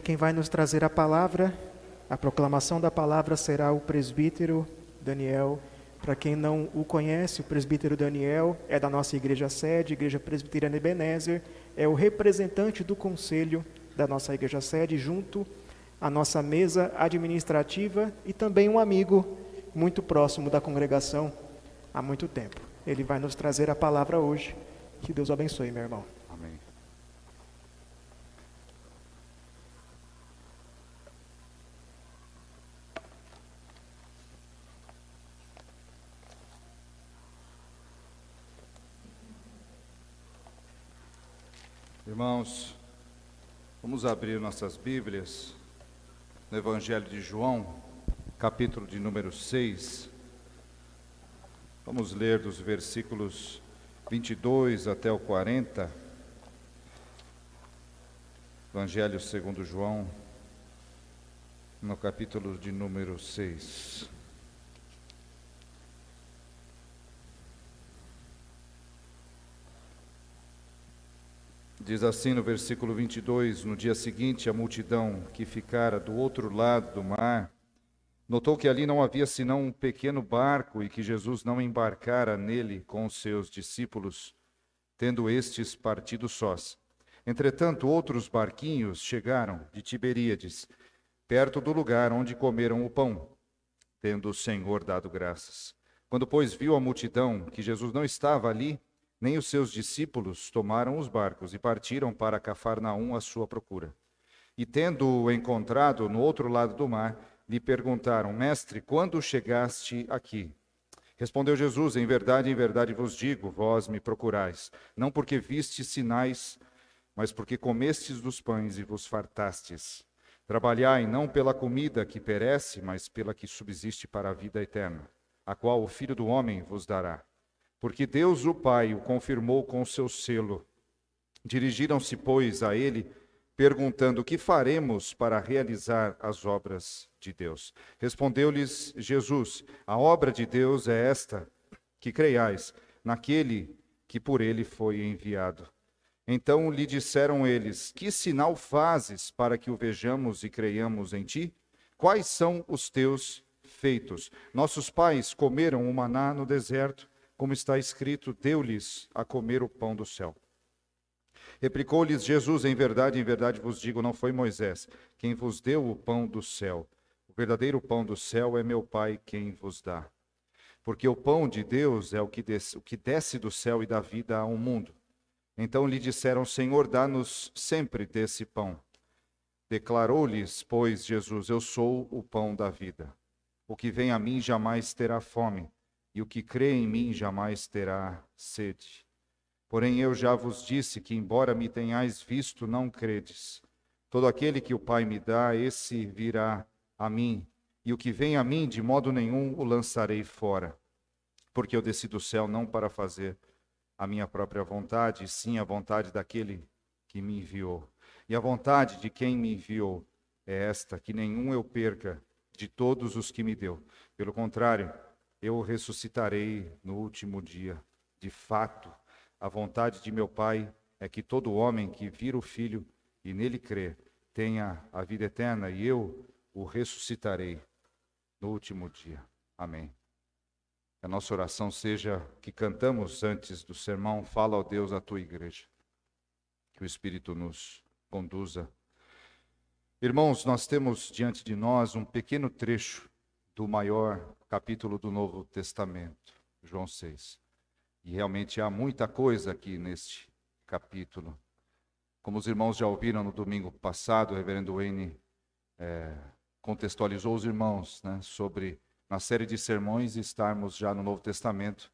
Hoje quem vai nos trazer a palavra, a proclamação da palavra será o presbítero Daniel. Para quem não o conhece, o presbítero Daniel é da nossa igreja sede, Igreja Presbiteriana Ebenezer, é o representante do conselho da nossa igreja sede, junto à nossa mesa administrativa e também um amigo muito próximo da congregação há muito tempo. Ele vai nos trazer a palavra hoje. Que Deus abençoe, meu irmão. Amém. Irmãos, vamos abrir nossas Bíblias no Evangelho de João, capítulo de número 6. Vamos ler dos versículos 22 até o 40. Evangelho segundo João, no capítulo de número 6. Diz assim no versículo 22: No dia seguinte, a multidão que ficara do outro lado do mar Notou que ali não havia senão um pequeno barco e que Jesus não embarcara nele com os seus discípulos, tendo estes partido sós. Entretanto, outros barquinhos chegaram de Tiberíades, perto do lugar onde comeram o pão, tendo o Senhor dado graças. Quando, pois, viu a multidão que Jesus não estava ali, nem os seus discípulos tomaram os barcos e partiram para Cafarnaum à sua procura. E tendo-o encontrado no outro lado do mar, lhe perguntaram: Mestre, quando chegaste aqui? Respondeu Jesus: Em verdade, em verdade vos digo, vós me procurais, não porque vistes sinais, mas porque comestes dos pães e vos fartastes. Trabalhai não pela comida que perece, mas pela que subsiste para a vida eterna, a qual o Filho do Homem vos dará. Porque Deus o Pai o confirmou com seu selo. Dirigiram-se, pois, a ele perguntando: Que faremos para realizar as obras de Deus? Respondeu-lhes Jesus: A obra de Deus é esta, que creiais naquele que por ele foi enviado. Então lhe disseram eles: Que sinal fazes para que o vejamos e creiamos em ti? Quais são os teus feitos? Nossos pais comeram o maná no deserto, como está escrito: Deu-lhes a comer o pão do céu. Replicou-lhes Jesus: Em verdade, em verdade vos digo, não foi Moisés quem vos deu o pão do céu. O verdadeiro pão do céu é meu Pai quem vos dá. Porque o pão de Deus é o que desce, o que desce do céu e dá vida ao mundo. Então lhe disseram: Senhor, dá-nos sempre desse pão. Declarou-lhes, pois, Jesus: Eu sou o pão da vida. O que vem a mim jamais terá fome, e o que crê em mim jamais terá sede. Porém, eu já vos disse que, embora me tenhais visto, não credes. Todo aquele que o Pai me dá, esse virá a mim, e o que vem a mim, de modo nenhum o lançarei fora. Porque eu desci do céu não para fazer a minha própria vontade, sim a vontade daquele que me enviou. E a vontade de quem me enviou é esta: que nenhum eu perca de todos os que me deu. Pelo contrário, eu ressuscitarei no último dia. De fato, a vontade de meu Pai é que todo homem que vira o Filho e nele crê tenha a vida eterna e eu o ressuscitarei no último dia. Amém. A nossa oração seja que cantamos antes do sermão, fala ao Deus a tua igreja. Que o Espírito nos conduza. Irmãos, nós temos diante de nós um pequeno trecho do maior capítulo do Novo Testamento, João 6. E realmente há muita coisa aqui neste capítulo. Como os irmãos já ouviram no domingo passado, o reverendo Wayne é, contextualizou os irmãos né, sobre, na série de sermões, estarmos já no Novo Testamento.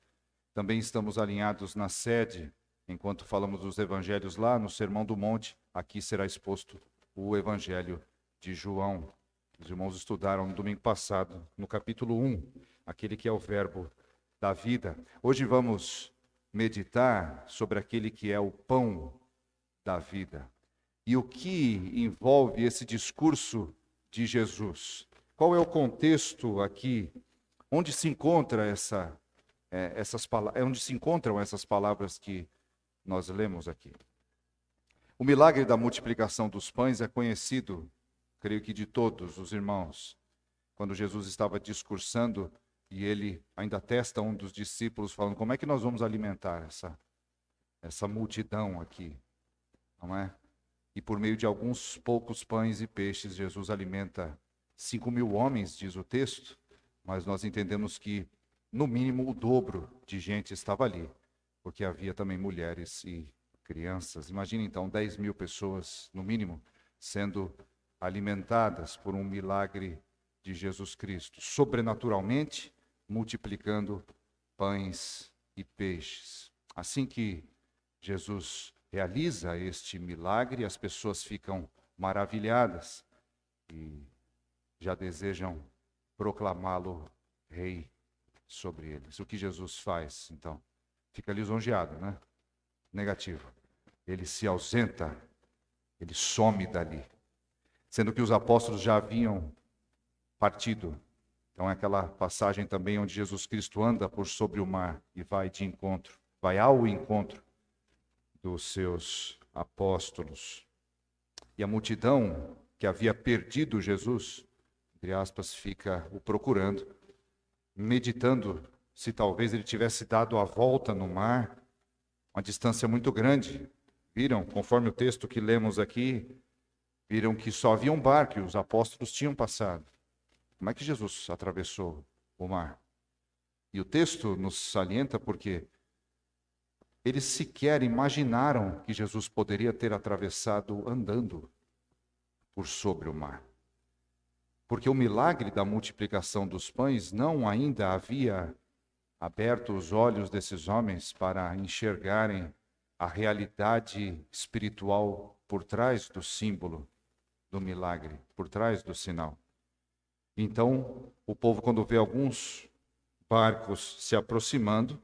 Também estamos alinhados na sede, enquanto falamos dos evangelhos lá, no Sermão do Monte, aqui será exposto o evangelho de João. Os irmãos estudaram no domingo passado, no capítulo 1, aquele que é o Verbo da vida. Hoje vamos meditar sobre aquele que é o pão da vida. E o que envolve esse discurso de Jesus? Qual é o contexto aqui? Onde se encontra essa, é, essas palavras? Onde se encontram essas palavras que nós lemos aqui? O milagre da multiplicação dos pães é conhecido creio que de todos os irmãos, quando Jesus estava discursando e ele ainda testa um dos discípulos falando: "Como é que nós vamos alimentar essa essa multidão aqui?" Não é? E por meio de alguns poucos pães e peixes, Jesus alimenta cinco mil homens, diz o texto, mas nós entendemos que no mínimo o dobro de gente estava ali, porque havia também mulheres e crianças. Imagine então 10 mil pessoas, no mínimo, sendo alimentadas por um milagre de Jesus Cristo, sobrenaturalmente multiplicando pães e peixes. Assim que Jesus realiza este milagre, as pessoas ficam maravilhadas e já desejam proclamá-lo rei sobre eles. O que Jesus faz, então? Fica lisonjeado, né? Negativo. Ele se ausenta, ele some dali. Sendo que os apóstolos já haviam partido. Então é aquela passagem também onde Jesus Cristo anda por sobre o mar e vai de encontro, vai ao encontro dos seus apóstolos. E a multidão que havia perdido Jesus, entre aspas, fica o procurando meditando se talvez ele tivesse dado a volta no mar, uma distância muito grande. Viram, conforme o texto que lemos aqui, viram que só havia um barco e os apóstolos tinham passado. Como é que Jesus atravessou o mar? E o texto nos salienta porque eles sequer imaginaram que Jesus poderia ter atravessado andando por sobre o mar porque o milagre da multiplicação dos pães não ainda havia aberto os olhos desses homens para enxergarem a realidade espiritual por trás do símbolo do milagre, por trás do sinal. Então, o povo, quando vê alguns barcos se aproximando,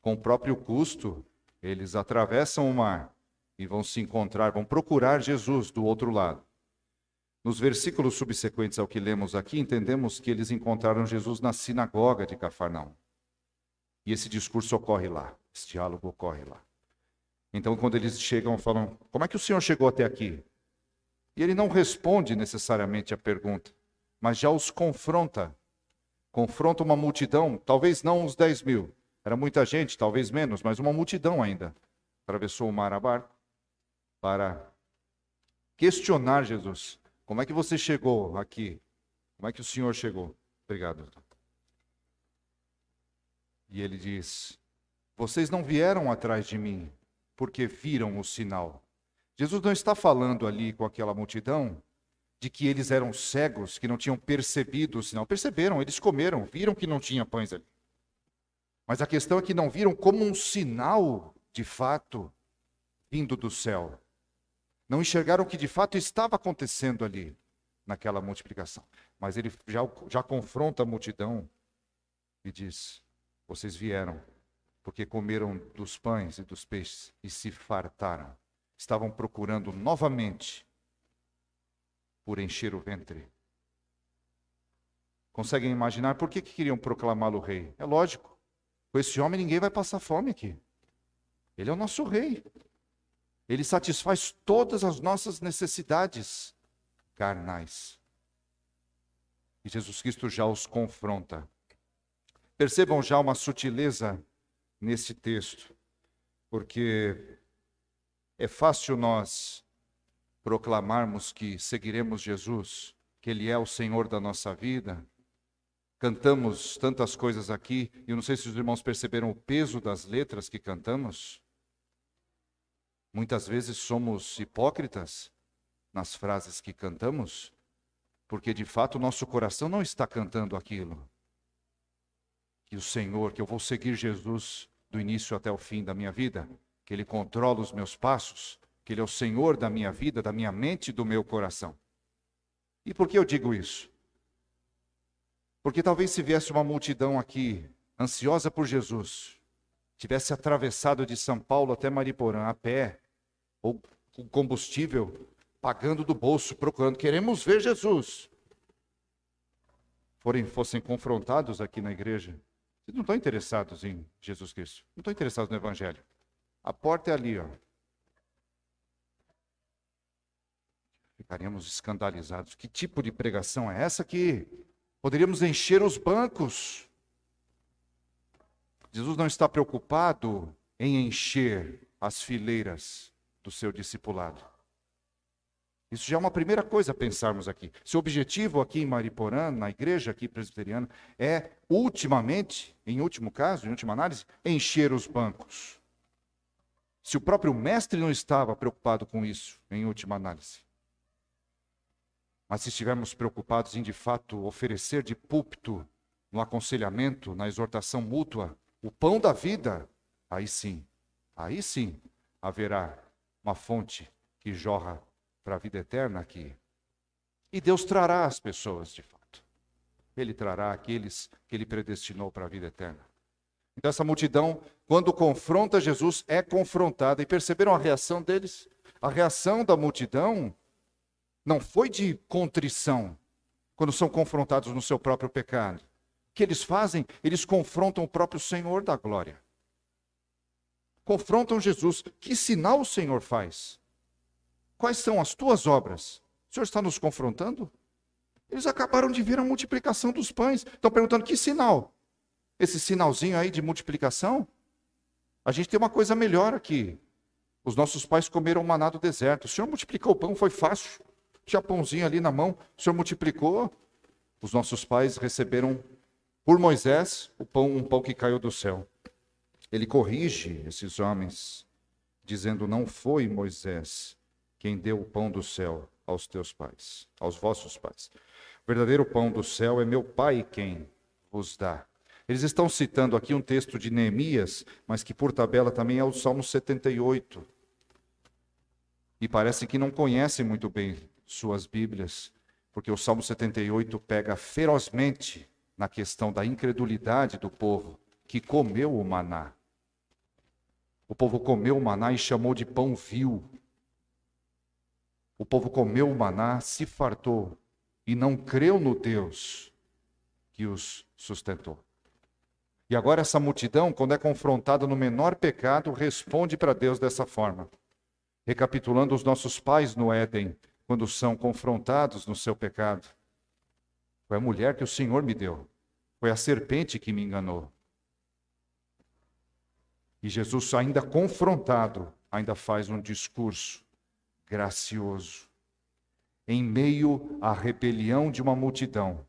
com o próprio custo, eles atravessam o mar e vão se encontrar, vão procurar Jesus do outro lado. Nos versículos subsequentes ao que lemos aqui, entendemos que eles encontraram Jesus na sinagoga de Cafarnaum. E esse discurso ocorre lá, esse diálogo ocorre lá. Então, quando eles chegam, falam: Como é que o Senhor chegou até aqui? E ele não responde necessariamente a pergunta, mas já os confronta. Confronta uma multidão, talvez não uns 10 mil, era muita gente, talvez menos, mas uma multidão ainda. Atravessou o mar a barco para questionar Jesus. Como é que você chegou aqui? Como é que o senhor chegou? Obrigado. E ele diz: Vocês não vieram atrás de mim porque viram o sinal. Jesus não está falando ali com aquela multidão de que eles eram cegos, que não tinham percebido o sinal. Perceberam, eles comeram, viram que não tinha pães ali. Mas a questão é que não viram como um sinal, de fato, vindo do céu. Não enxergaram o que de fato estava acontecendo ali, naquela multiplicação. Mas ele já, já confronta a multidão e diz: Vocês vieram porque comeram dos pães e dos peixes e se fartaram. Estavam procurando novamente por encher o ventre. Conseguem imaginar por que, que queriam proclamá-lo rei? É lógico. Com esse homem ninguém vai passar fome aqui. Ele é o nosso rei. Ele satisfaz todas as nossas necessidades carnais. E Jesus Cristo já os confronta. Percebam já uma sutileza nesse texto, porque é fácil nós proclamarmos que seguiremos Jesus, que Ele é o Senhor da nossa vida. Cantamos tantas coisas aqui, e eu não sei se os irmãos perceberam o peso das letras que cantamos. Muitas vezes somos hipócritas nas frases que cantamos, porque de fato o nosso coração não está cantando aquilo. Que o Senhor, que eu vou seguir Jesus do início até o fim da minha vida, que Ele controla os meus passos, que Ele é o Senhor da minha vida, da minha mente e do meu coração. E por que eu digo isso? Porque talvez se viesse uma multidão aqui, ansiosa por Jesus, tivesse atravessado de São Paulo até Mariporã a pé, ou com combustível, pagando do bolso, procurando, queremos ver Jesus. Forem, fossem confrontados aqui na igreja, vocês não estão interessados em Jesus Cristo, não estão interessados no Evangelho. A porta é ali, ó. ficaríamos escandalizados. Que tipo de pregação é essa que poderíamos encher os bancos? Jesus não está preocupado em encher as fileiras do seu discipulado. Isso já é uma primeira coisa a pensarmos aqui. Se o objetivo aqui em Mariporã, na igreja aqui presbiteriana, é, ultimamente, em último caso, em última análise, encher os bancos. Se o próprio mestre não estava preocupado com isso, em última análise. Mas se estivermos preocupados em, de fato, oferecer de púlpito, no aconselhamento, na exortação mútua, o pão da vida, aí sim, aí sim haverá uma fonte que jorra para a vida eterna aqui. E Deus trará as pessoas, de fato. Ele trará aqueles que ele predestinou para a vida eterna. Então, essa multidão, quando confronta Jesus, é confrontada. E perceberam a reação deles? A reação da multidão não foi de contrição, quando são confrontados no seu próprio pecado. O que eles fazem? Eles confrontam o próprio Senhor da glória. Confrontam Jesus. Que sinal o Senhor faz? Quais são as tuas obras? O Senhor está nos confrontando? Eles acabaram de ver a multiplicação dos pães. Estão perguntando que sinal? Esse sinalzinho aí de multiplicação? A gente tem uma coisa melhor aqui. Os nossos pais comeram maná do deserto. O Senhor multiplicou o pão, foi fácil. Tinha pãozinho ali na mão, o Senhor multiplicou. Os nossos pais receberam por Moisés o pão, um pão que caiu do céu. Ele corrige esses homens, dizendo: Não foi Moisés quem deu o pão do céu aos teus pais, aos vossos pais. O verdadeiro pão do céu é meu Pai quem vos dá. Eles estão citando aqui um texto de Neemias, mas que por tabela também é o Salmo 78. E parece que não conhecem muito bem suas Bíblias, porque o Salmo 78 pega ferozmente na questão da incredulidade do povo que comeu o maná. O povo comeu o maná e chamou de pão vil. O povo comeu o maná, se fartou e não creu no Deus que os sustentou. E agora essa multidão, quando é confrontada no menor pecado, responde para Deus dessa forma. Recapitulando os nossos pais no Éden, quando são confrontados no seu pecado. Foi a mulher que o Senhor me deu. Foi a serpente que me enganou. E Jesus, ainda confrontado, ainda faz um discurso gracioso, em meio à rebelião de uma multidão.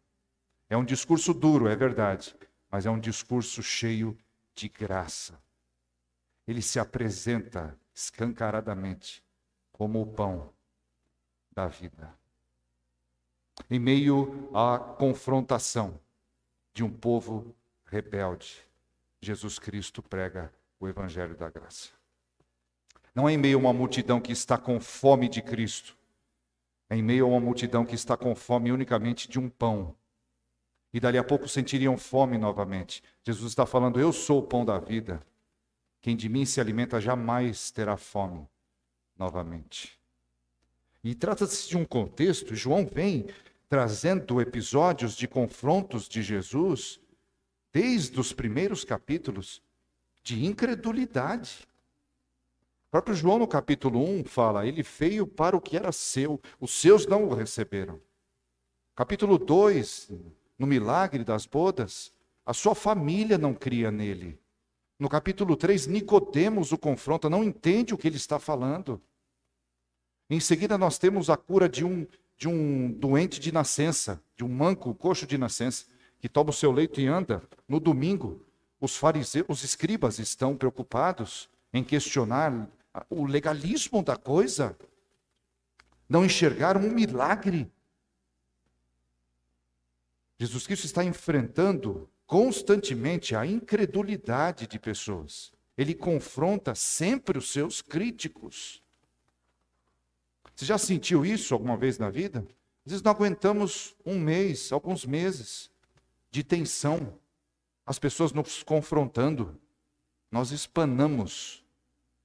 É um discurso duro, é verdade, mas é um discurso cheio de graça. Ele se apresenta escancaradamente como o pão da vida. Em meio à confrontação de um povo rebelde, Jesus Cristo prega o evangelho da graça. Não é em meio a uma multidão que está com fome de Cristo. É em meio a uma multidão que está com fome unicamente de um pão. E dali a pouco sentiriam fome novamente. Jesus está falando: Eu sou o pão da vida. Quem de mim se alimenta jamais terá fome novamente. E trata-se de um contexto, João vem trazendo episódios de confrontos de Jesus, desde os primeiros capítulos, de incredulidade. O próprio João, no capítulo 1, fala: Ele veio para o que era seu, os seus não o receberam. Capítulo 2, no milagre das bodas, a sua família não cria nele. No capítulo 3, Nicodemos o confronta, não entende o que ele está falando. Em seguida, nós temos a cura de um, de um doente de nascença, de um manco, coxo de nascença, que toma o seu leito e anda. No domingo, os fariseus, os escribas estão preocupados em questionar o legalismo da coisa, não enxergaram um milagre. Jesus Cristo está enfrentando constantemente a incredulidade de pessoas. Ele confronta sempre os seus críticos. Você já sentiu isso alguma vez na vida? Às vezes não aguentamos um mês, alguns meses de tensão, as pessoas nos confrontando, nós espanamos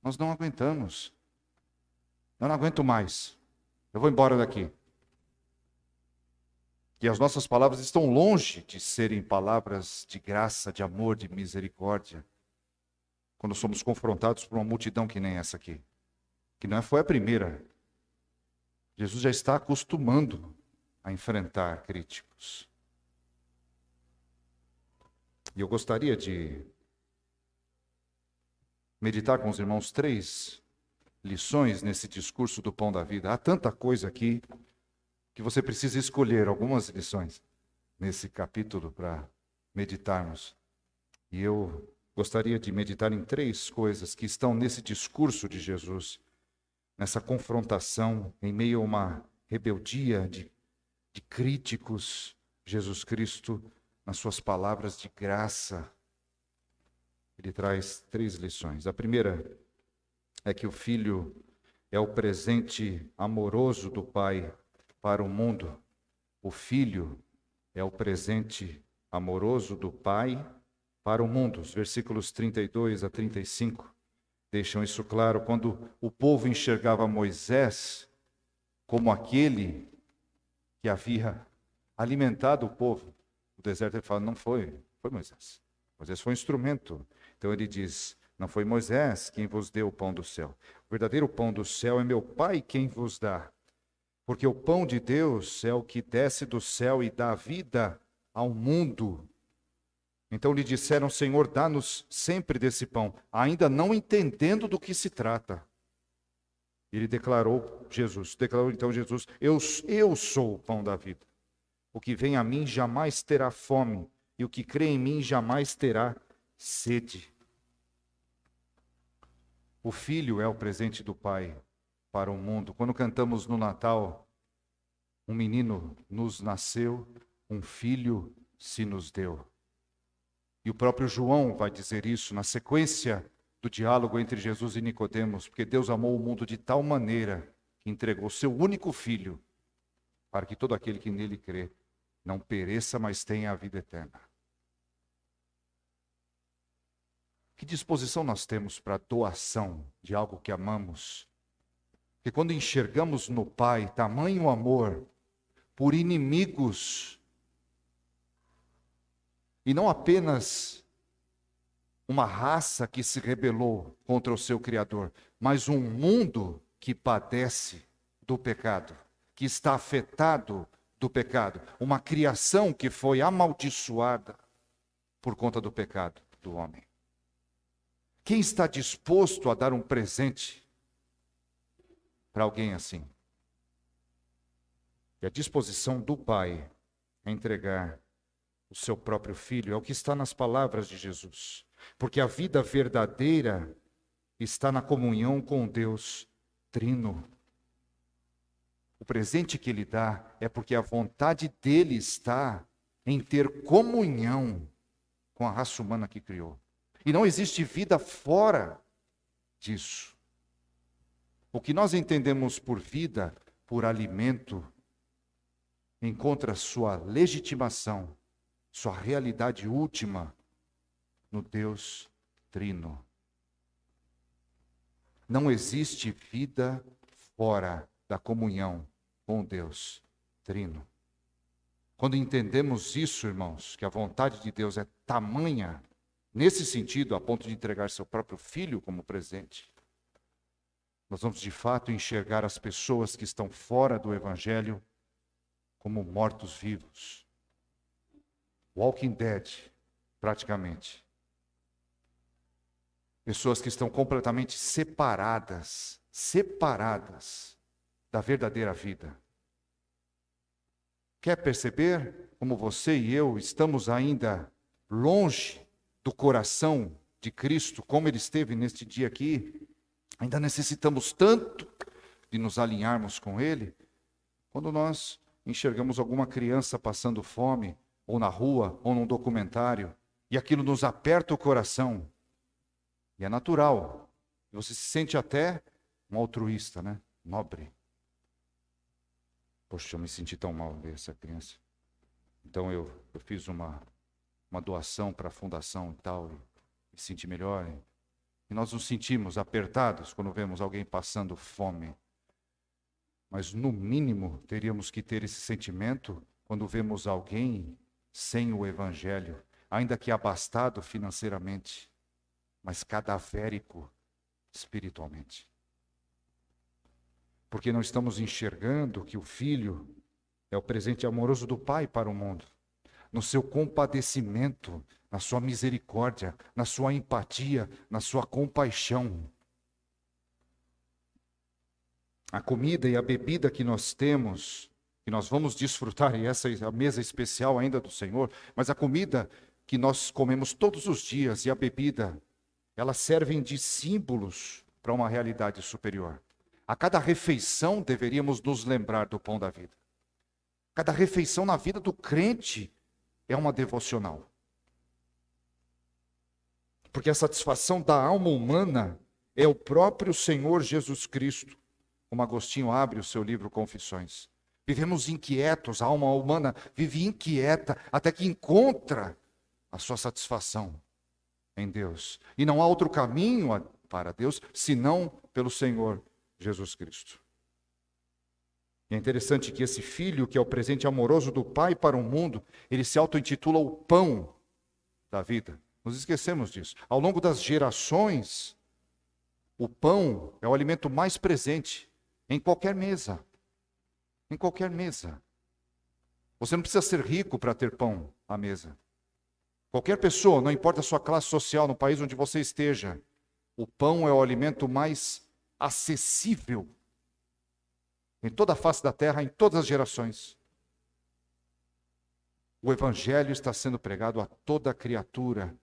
nós não aguentamos. Eu não aguento mais. Eu vou embora daqui. E as nossas palavras estão longe de serem palavras de graça, de amor, de misericórdia. Quando somos confrontados por uma multidão que nem essa aqui, que não foi a primeira. Jesus já está acostumando a enfrentar críticos. E eu gostaria de meditar com os irmãos três lições nesse discurso do pão da vida. Há tanta coisa aqui que você precisa escolher algumas lições nesse capítulo para meditarmos. E eu gostaria de meditar em três coisas que estão nesse discurso de Jesus, nessa confrontação, em meio a uma rebeldia de, de críticos. Jesus Cristo, nas suas palavras de graça, ele traz três lições. A primeira é que o filho é o presente amoroso do Pai para o mundo. O filho é o presente amoroso do Pai para o mundo. Os versículos 32 a 35 deixam isso claro. Quando o povo enxergava Moisés como aquele que havia alimentado o povo, o deserto ele fala: não foi, foi Moisés. Moisés foi um instrumento. Então ele diz: não foi Moisés quem vos deu o pão do céu. O verdadeiro pão do céu é meu Pai quem vos dá. Porque o pão de Deus é o que desce do céu e dá vida ao mundo. Então lhe disseram: Senhor, dá-nos sempre desse pão, ainda não entendendo do que se trata. Ele declarou, Jesus, declarou então Jesus: Eu, eu sou o pão da vida. O que vem a mim jamais terá fome, e o que crê em mim jamais terá sede. O filho é o presente do Pai para o mundo. Quando cantamos no Natal, um menino nos nasceu, um filho se nos deu. E o próprio João vai dizer isso na sequência do diálogo entre Jesus e Nicodemos, porque Deus amou o mundo de tal maneira que entregou seu único filho para que todo aquele que nele crê não pereça, mas tenha a vida eterna. Que disposição nós temos para a doação de algo que amamos que quando enxergamos no Pai tamanho amor por inimigos, e não apenas uma raça que se rebelou contra o seu Criador, mas um mundo que padece do pecado, que está afetado do pecado, uma criação que foi amaldiçoada por conta do pecado do homem. Quem está disposto a dar um presente para alguém assim. E a disposição do Pai a entregar o seu próprio filho é o que está nas palavras de Jesus. Porque a vida verdadeira está na comunhão com Deus Trino. O presente que ele dá é porque a vontade dele está em ter comunhão com a raça humana que criou. E não existe vida fora disso. O que nós entendemos por vida, por alimento, encontra sua legitimação, sua realidade última no Deus Trino. Não existe vida fora da comunhão com Deus Trino. Quando entendemos isso, irmãos, que a vontade de Deus é tamanha, nesse sentido, a ponto de entregar seu próprio filho como presente, nós vamos de fato enxergar as pessoas que estão fora do Evangelho como mortos-vivos. Walking Dead, praticamente. Pessoas que estão completamente separadas, separadas da verdadeira vida. Quer perceber como você e eu estamos ainda longe do coração de Cristo, como ele esteve neste dia aqui? Ainda necessitamos tanto de nos alinharmos com Ele. Quando nós enxergamos alguma criança passando fome, ou na rua, ou num documentário, e aquilo nos aperta o coração, e é natural, você se sente até um altruísta, né? Nobre. Poxa, eu me senti tão mal ver essa criança. Então eu, eu fiz uma, uma doação para a fundação e tal, e me senti melhor. E nós nos sentimos apertados quando vemos alguém passando fome. Mas, no mínimo, teríamos que ter esse sentimento quando vemos alguém sem o Evangelho, ainda que abastado financeiramente, mas cadavérico espiritualmente. porque não estamos enxergando que o Filho é o presente amoroso do Pai para o mundo, no seu compadecimento, na sua misericórdia, na sua empatia, na sua compaixão. A comida e a bebida que nós temos, que nós vamos desfrutar, e essa é a mesa especial ainda do Senhor, mas a comida que nós comemos todos os dias e a bebida, elas servem de símbolos para uma realidade superior. A cada refeição deveríamos nos lembrar do pão da vida. Cada refeição na vida do crente é uma devocional. Porque a satisfação da alma humana é o próprio Senhor Jesus Cristo. Como Agostinho abre o seu livro Confissões. Vivemos inquietos, a alma humana vive inquieta até que encontra a sua satisfação em Deus. E não há outro caminho para Deus senão pelo Senhor Jesus Cristo. E é interessante que esse filho, que é o presente amoroso do Pai para o mundo, ele se auto-intitula o pão da vida. Nos esquecemos disso. Ao longo das gerações, o pão é o alimento mais presente em qualquer mesa. Em qualquer mesa. Você não precisa ser rico para ter pão à mesa. Qualquer pessoa, não importa a sua classe social, no país onde você esteja, o pão é o alimento mais acessível em toda a face da terra, em todas as gerações. O Evangelho está sendo pregado a toda criatura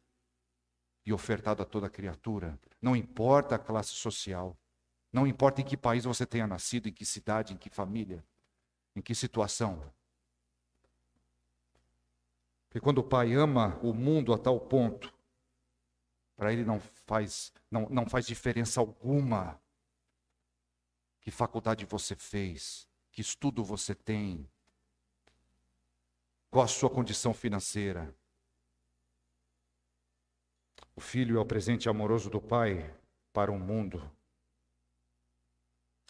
e ofertado a toda criatura. Não importa a classe social, não importa em que país você tenha nascido, em que cidade, em que família, em que situação. Porque quando o pai ama o mundo a tal ponto, para ele não faz, não, não faz diferença alguma que faculdade você fez, que estudo você tem, qual a sua condição financeira. O filho é o presente amoroso do pai para o mundo.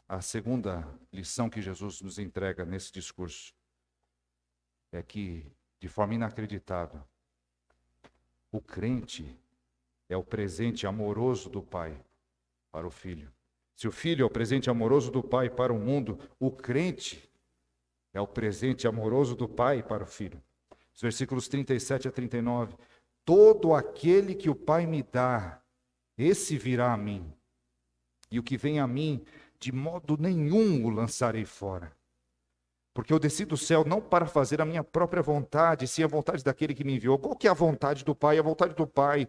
A segunda lição que Jesus nos entrega nesse discurso é que, de forma inacreditável, o crente é o presente amoroso do pai para o filho. Se o filho é o presente amoroso do pai para o mundo, o crente é o presente amoroso do pai para o filho. Os versículos 37 a 39. Todo aquele que o pai me dá, esse virá a mim. E o que vem a mim, de modo nenhum o lançarei fora. Porque eu desci do céu não para fazer a minha própria vontade, sim a vontade daquele que me enviou. Qual que é a vontade do Pai? A vontade do Pai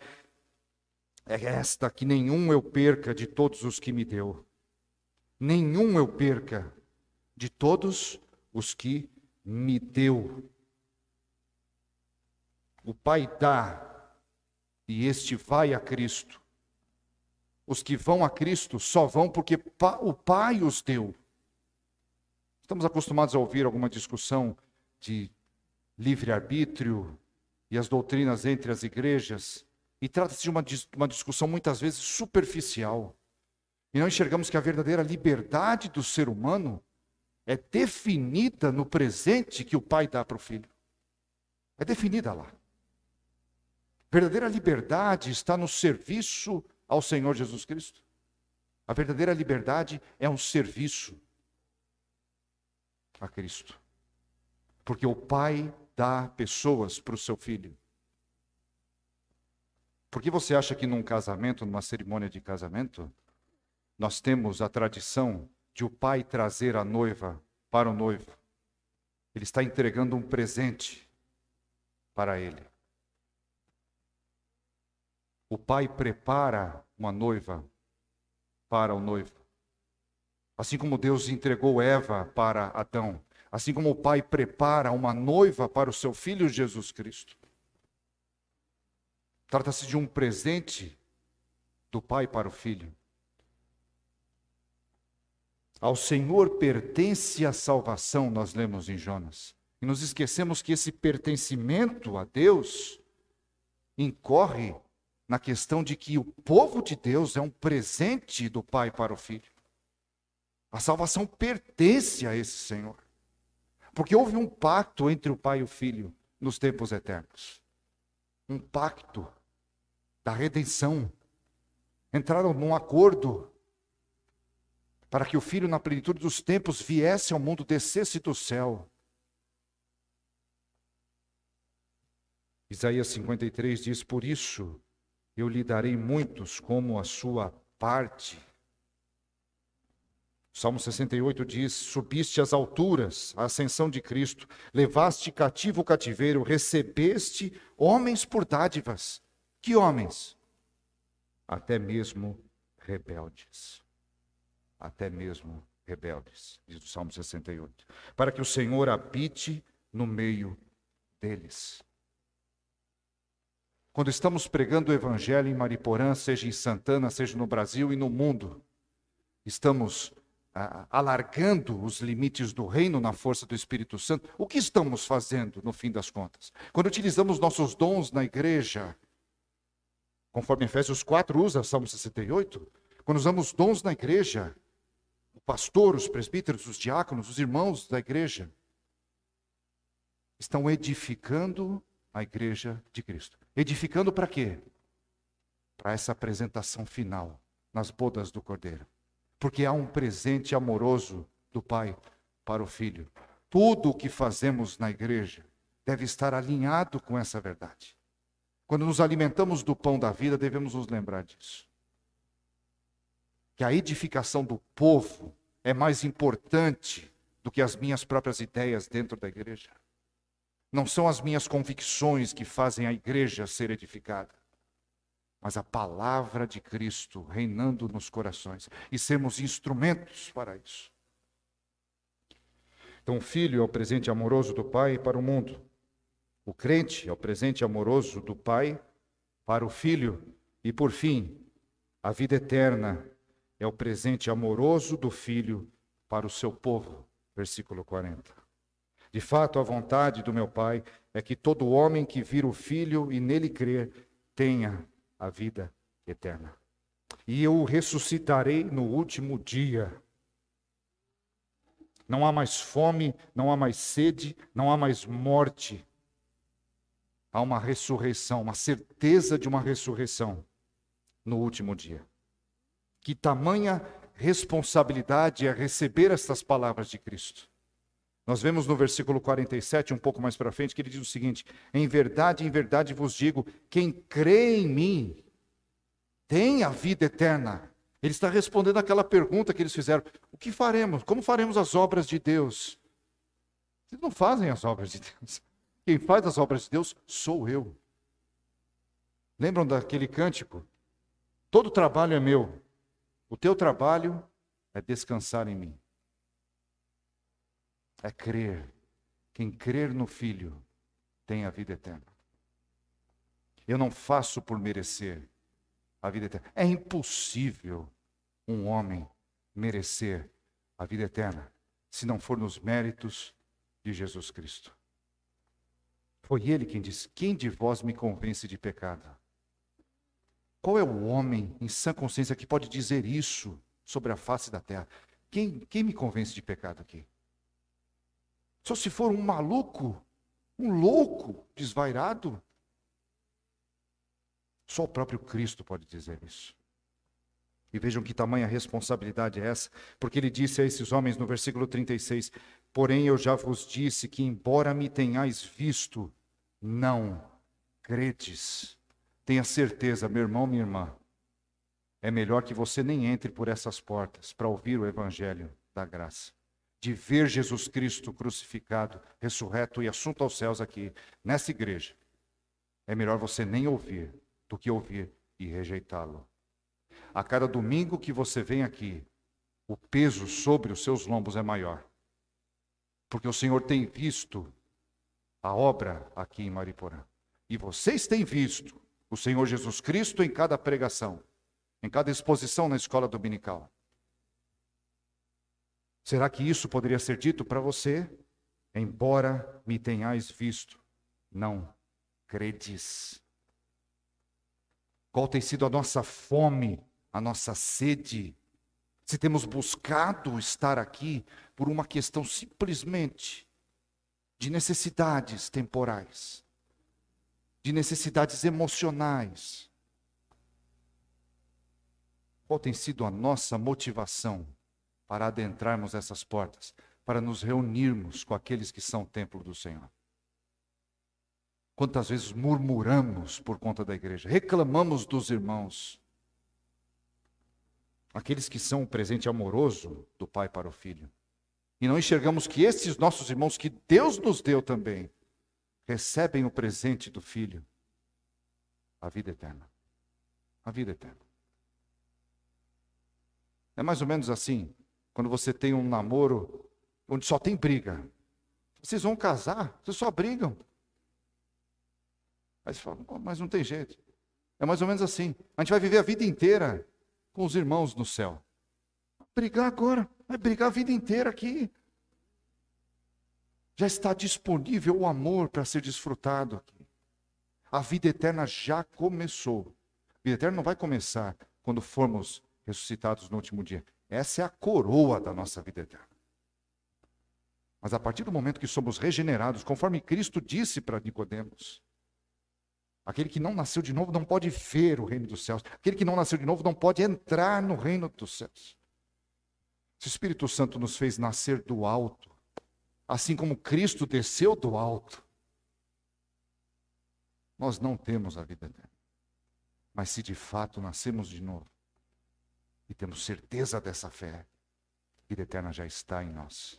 é esta que nenhum eu perca de todos os que me deu. Nenhum eu perca de todos os que me deu. O Pai dá e este vai a Cristo. Os que vão a Cristo só vão porque o Pai os deu. Estamos acostumados a ouvir alguma discussão de livre-arbítrio e as doutrinas entre as igrejas. E trata-se de uma, uma discussão muitas vezes superficial. E não enxergamos que a verdadeira liberdade do ser humano é definida no presente que o pai dá para o filho. É definida lá. Verdadeira liberdade está no serviço ao Senhor Jesus Cristo. A verdadeira liberdade é um serviço a Cristo. Porque o pai dá pessoas para o seu filho. Por que você acha que num casamento, numa cerimônia de casamento, nós temos a tradição de o pai trazer a noiva para o noivo? Ele está entregando um presente para ele. O pai prepara uma noiva para o noivo. Assim como Deus entregou Eva para Adão, assim como o pai prepara uma noiva para o seu filho Jesus Cristo. Trata-se de um presente do pai para o filho. Ao Senhor pertence a salvação, nós lemos em Jonas. E nos esquecemos que esse pertencimento a Deus incorre na questão de que o povo de Deus é um presente do pai para o filho. A salvação pertence a esse Senhor. Porque houve um pacto entre o pai e o filho nos tempos eternos. Um pacto da redenção. Entraram num acordo para que o Filho, na plenitude dos tempos, viesse ao mundo, descesse do céu. Isaías 53 diz: Por isso eu lhe darei muitos como a sua parte. Salmo 68 diz: Subiste às alturas, a ascensão de Cristo, levaste cativo o cativeiro, recebeste homens por dádivas. Que homens? Até mesmo rebeldes. Até mesmo rebeldes, diz o Salmo 68. Para que o Senhor habite no meio deles. Quando estamos pregando o Evangelho em Mariporã, seja em Santana, seja no Brasil e no mundo, estamos ah, alargando os limites do reino na força do Espírito Santo. O que estamos fazendo, no fim das contas? Quando utilizamos nossos dons na igreja, conforme Efésios 4 usa Salmo 68, quando usamos dons na igreja, o pastor, os presbíteros, os diáconos, os irmãos da igreja, estão edificando a igreja de Cristo. Edificando para quê? Para essa apresentação final nas bodas do Cordeiro. Porque há um presente amoroso do Pai para o Filho. Tudo o que fazemos na igreja deve estar alinhado com essa verdade. Quando nos alimentamos do pão da vida, devemos nos lembrar disso. Que a edificação do povo é mais importante do que as minhas próprias ideias dentro da igreja. Não são as minhas convicções que fazem a igreja ser edificada, mas a palavra de Cristo reinando nos corações e sermos instrumentos para isso. Então, o filho é o presente amoroso do Pai para o mundo. O crente é o presente amoroso do Pai para o filho. E, por fim, a vida eterna é o presente amoroso do filho para o seu povo. Versículo 40. De fato, a vontade do meu Pai é que todo homem que vira o Filho e nele crer tenha a vida eterna. E eu o ressuscitarei no último dia. Não há mais fome, não há mais sede, não há mais morte. Há uma ressurreição, uma certeza de uma ressurreição no último dia. Que tamanha responsabilidade é receber estas palavras de Cristo. Nós vemos no versículo 47, um pouco mais para frente, que ele diz o seguinte: Em verdade, em verdade vos digo, quem crê em mim tem a vida eterna. Ele está respondendo aquela pergunta que eles fizeram: O que faremos? Como faremos as obras de Deus? Vocês não fazem as obras de Deus. Quem faz as obras de Deus sou eu. Lembram daquele cântico? Todo trabalho é meu. O teu trabalho é descansar em mim é crer. Quem crer no Filho tem a vida eterna. Eu não faço por merecer a vida eterna. É impossível um homem merecer a vida eterna se não for nos méritos de Jesus Cristo. Foi ele quem disse: Quem de vós me convence de pecado? Qual é o homem em sã consciência que pode dizer isso sobre a face da terra? Quem, quem me convence de pecado aqui? Só se for um maluco, um louco, desvairado. Só o próprio Cristo pode dizer isso. E vejam que tamanha responsabilidade é essa, porque ele disse a esses homens no versículo 36: Porém eu já vos disse que, embora me tenhais visto, não credes. Tenha certeza, meu irmão, minha irmã, é melhor que você nem entre por essas portas para ouvir o evangelho da graça de ver Jesus Cristo crucificado, ressurreto e assunto aos céus aqui, nessa igreja, é melhor você nem ouvir do que ouvir e rejeitá-lo. A cada domingo que você vem aqui, o peso sobre os seus lombos é maior. Porque o Senhor tem visto a obra aqui em Mariporã. E vocês têm visto o Senhor Jesus Cristo em cada pregação, em cada exposição na escola dominical. Será que isso poderia ser dito para você? Embora me tenhais visto, não credes. Qual tem sido a nossa fome, a nossa sede? Se temos buscado estar aqui por uma questão simplesmente de necessidades temporais, de necessidades emocionais. Qual tem sido a nossa motivação para adentrarmos essas portas, para nos reunirmos com aqueles que são templo do Senhor. Quantas vezes murmuramos por conta da igreja, reclamamos dos irmãos, aqueles que são o presente amoroso do pai para o filho. E não enxergamos que esses nossos irmãos, que Deus nos deu também, recebem o presente do filho, a vida eterna. A vida eterna. É mais ou menos assim, quando você tem um namoro onde só tem briga. Vocês vão casar, vocês só brigam. Aí você fala, mas não tem jeito. É mais ou menos assim. A gente vai viver a vida inteira com os irmãos no céu. Brigar agora, vai brigar a vida inteira aqui. Já está disponível o amor para ser desfrutado aqui. A vida eterna já começou. A vida eterna não vai começar quando formos ressuscitados no último dia. Essa é a coroa da nossa vida eterna. Mas a partir do momento que somos regenerados, conforme Cristo disse para Nicodemos, Aquele que não nasceu de novo não pode ver o reino dos céus. Aquele que não nasceu de novo não pode entrar no reino dos céus. Se o Espírito Santo nos fez nascer do alto, assim como Cristo desceu do alto, nós não temos a vida eterna. Mas se de fato nascemos de novo e temos certeza dessa fé, a vida eterna já está em nós.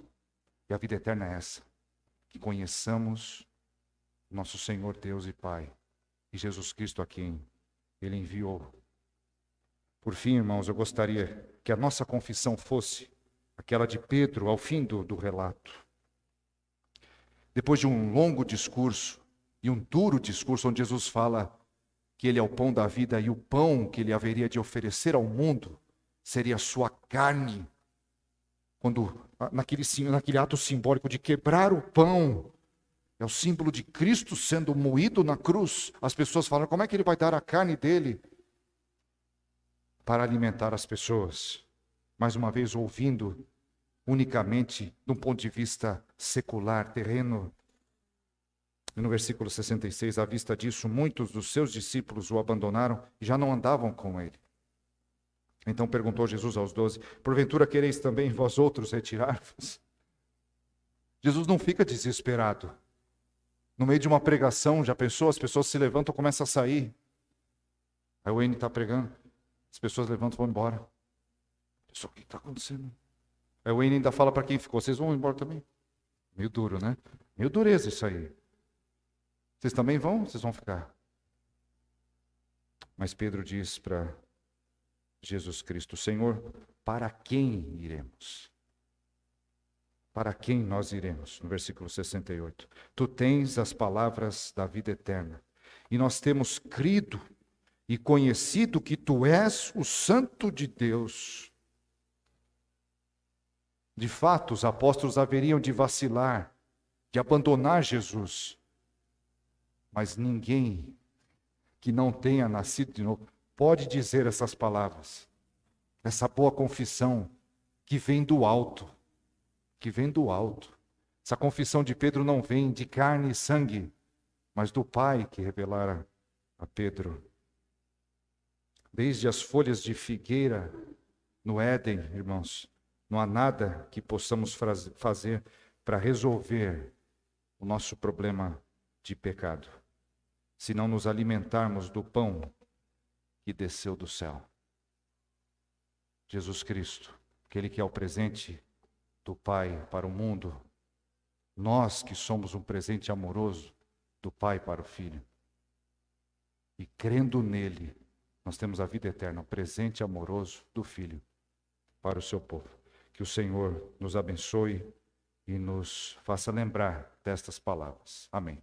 E a vida eterna é essa: que conheçamos nosso Senhor Deus e Pai e Jesus Cristo a quem ele enviou. Por fim, irmãos, eu gostaria que a nossa confissão fosse aquela de Pedro ao fim do, do relato. Depois de um longo discurso e um duro discurso, onde Jesus fala que ele é o pão da vida e o pão que ele haveria de oferecer ao mundo seria a sua carne. Quando, naquele, naquele ato simbólico de quebrar o pão é o símbolo de Cristo sendo moído na cruz. As pessoas falam: como é que ele vai dar a carne dele para alimentar as pessoas? Mais uma vez, ouvindo unicamente de um ponto de vista secular, terreno. No versículo 66, à vista disso, muitos dos seus discípulos o abandonaram e já não andavam com ele. Então perguntou Jesus aos doze: Porventura quereis também vós outros retirar-vos? Jesus não fica desesperado. No meio de uma pregação, já pensou? As pessoas se levantam e começam a sair. Aí o Wayne está pregando, as pessoas levantam e vão embora. Pessoal, o que está acontecendo? Aí o Wayne ainda fala para quem ficou: vocês vão embora também? Meio duro, né? Meio dureza isso aí. Vocês também vão? Vocês vão ficar? Mas Pedro diz para Jesus Cristo: Senhor, para quem iremos? para quem nós iremos? No versículo 68. Tu tens as palavras da vida eterna. E nós temos crido e conhecido que tu és o Santo de Deus. De fato, os apóstolos haveriam de vacilar, de abandonar Jesus. Mas ninguém que não tenha nascido de novo pode dizer essas palavras, essa boa confissão que vem do alto que vem do alto. Essa confissão de Pedro não vem de carne e sangue, mas do Pai que revelara a Pedro. Desde as folhas de figueira no Éden, irmãos, não há nada que possamos fazer para resolver o nosso problema de pecado, se não nos alimentarmos do pão que desceu do céu. Jesus Cristo, aquele que é o presente do Pai para o mundo, nós que somos um presente amoroso do Pai para o Filho. E crendo nele, nós temos a vida eterna, o presente amoroso do Filho para o seu povo. Que o Senhor nos abençoe e nos faça lembrar destas palavras. Amém.